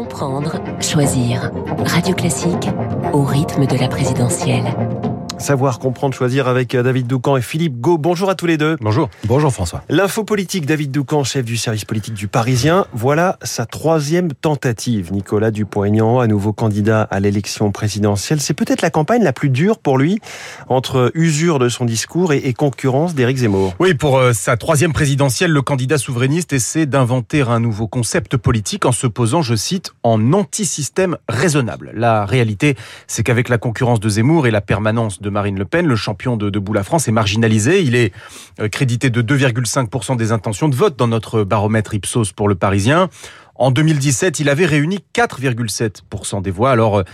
Comprendre, choisir. Radio Classique au rythme de la présidentielle. Savoir comprendre, choisir avec euh, David Doucan et Philippe Gau. Bonjour à tous les deux. Bonjour. Bonjour François. L'info politique, David Doucan, chef du service politique du Parisien. Voilà sa troisième tentative. Nicolas Dupont-Aignan, à nouveau candidat à l'élection présidentielle. C'est peut-être la campagne la plus dure pour lui, entre usure de son discours et, concurrence d'Éric Zemmour. Oui, pour euh, sa troisième présidentielle, le candidat souverainiste essaie d'inventer un nouveau concept politique en se posant, je cite, en anti-système raisonnable. La réalité, c'est qu'avec la concurrence de Zemmour et la permanence de Marine Le Pen, le champion de Debout la France est marginalisé. Il est euh, crédité de 2,5% des intentions de vote dans notre baromètre Ipsos pour le Parisien. En 2017, il avait réuni 4,7% des voix. Alors, euh,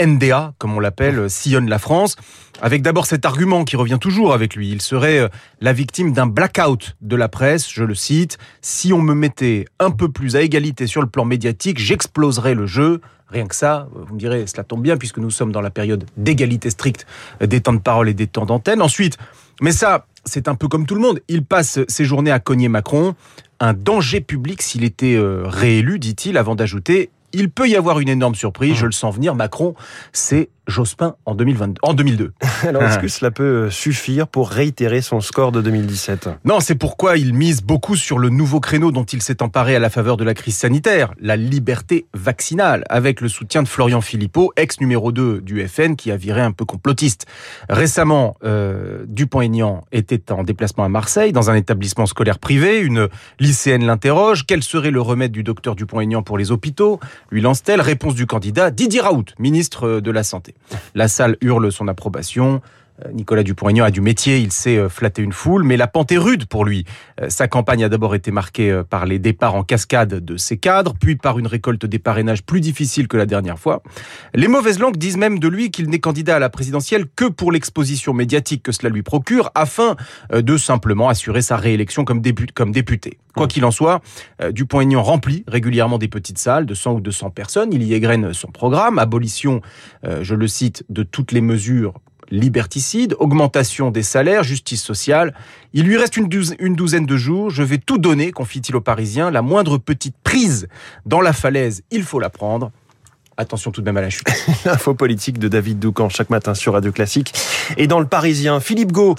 NDA, comme on l'appelle, euh, sillonne la France, avec d'abord cet argument qui revient toujours avec lui. Il serait la victime d'un blackout de la presse, je le cite, Si on me mettait un peu plus à égalité sur le plan médiatique, j'exploserais le jeu. Rien que ça, vous me direz, cela tombe bien puisque nous sommes dans la période d'égalité stricte des temps de parole et des temps d'antenne. Ensuite, mais ça, c'est un peu comme tout le monde. Il passe ses journées à cogner Macron. Un danger public s'il était euh, réélu, dit-il, avant d'ajouter il peut y avoir une énorme surprise, je le sens venir. Macron, c'est Jospin en, 2022, en 2002. Alors, est-ce que cela peut suffire pour réitérer son score de 2017 Non, c'est pourquoi il mise beaucoup sur le nouveau créneau dont il s'est emparé à la faveur de la crise sanitaire, la liberté vaccinale, avec le soutien de Florian Philippot, ex numéro 2 du FN, qui a viré un peu complotiste. Récemment, euh, Dupont-Aignan était en déplacement à Marseille, dans un établissement scolaire privé. Une lycéenne l'interroge. Quel serait le remède du docteur Dupont-Aignan pour les hôpitaux? Lui lance-t-elle Réponse du candidat, Didier Raoult, ministre de la Santé. La salle hurle son approbation. Euh, Nicolas Dupont-Aignan a du métier, il sait euh, flatter une foule, mais la pente est rude pour lui. Euh, sa campagne a d'abord été marquée par les départs en cascade de ses cadres, puis par une récolte des parrainages plus difficile que la dernière fois. Les mauvaises langues disent même de lui qu'il n'est candidat à la présidentielle que pour l'exposition médiatique que cela lui procure, afin de simplement assurer sa réélection comme, député. Quoi qu'il en soit, Dupont-Aignan remplit régulièrement des petites salles de 100 ou 200 personnes. Il y égrène son programme, abolition, je le cite, de toutes les mesures liberticide, augmentation des salaires, justice sociale. Il lui reste une douzaine, de jours. Je vais tout donner, confie-t-il aux Parisiens. La moindre petite prise dans la falaise, il faut la prendre. Attention tout de même à la chute. Info politique de David Doucan chaque matin sur Radio Classique. Et dans le Parisien, Philippe Gau,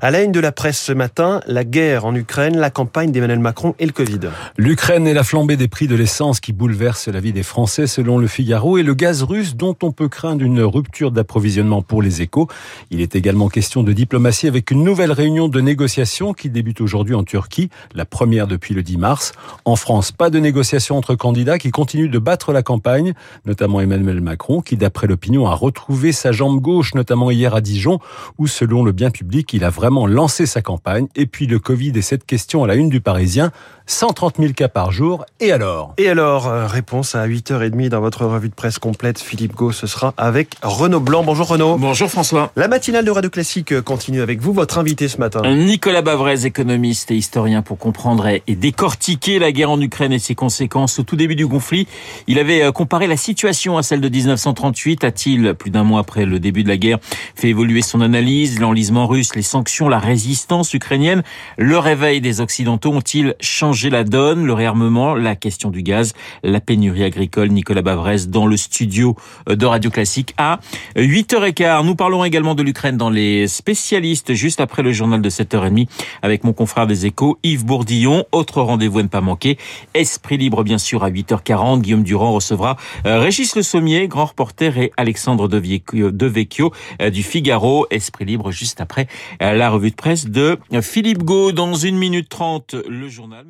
à la une de la presse ce matin, la guerre en Ukraine, la campagne d'Emmanuel Macron et le Covid. L'Ukraine et la flambée des prix de l'essence qui bouleverse la vie des Français selon le Figaro et le gaz russe dont on peut craindre une rupture d'approvisionnement pour les échos. Il est également question de diplomatie avec une nouvelle réunion de négociation qui débute aujourd'hui en Turquie, la première depuis le 10 mars. En France, pas de négociation entre candidats qui continuent de battre la campagne, notamment Emmanuel Macron, qui d'après l'opinion a retrouvé sa jambe gauche, notamment hier à Dijon, où selon le bien public, il a vraiment lancé sa campagne. Et puis le Covid et cette question à la une du Parisien, 130 000 cas par jour, et alors? Et alors, euh, réponse à 8h30 dans votre revue de presse complète, Philippe Gau, ce sera avec Renaud Blanc. Bonjour Renaud. Bonjour François. La matinale de Radio Classique continue avec vous, votre invité ce matin. Nicolas Bavrez, économiste et historien pour comprendre et décortiquer la guerre en Ukraine et ses conséquences au tout début du conflit. Il avait euh, comparé la situation à celle de 1938 A-t-il, plus d'un mois après le début de la guerre, fait évoluer son analyse L'enlisement russe, les sanctions, la résistance ukrainienne, le réveil des Occidentaux ont-ils changé la donne Le réarmement, la question du gaz, la pénurie agricole. Nicolas Bavrez dans le studio de Radio Classique à 8h15. Nous parlons également de l'Ukraine dans les spécialistes juste après le journal de 7h30 avec mon confrère des échos Yves Bourdillon. Autre rendez-vous à ne pas manquer. Esprit libre bien sûr à 8h40. Guillaume Durand recevra euh, Régis le Sommier, grand reporter, et Alexandre De Vecchio euh, du Figaro. Esprit libre juste après euh, la revue de presse de Philippe Gau. Dans une minute trente, le journal.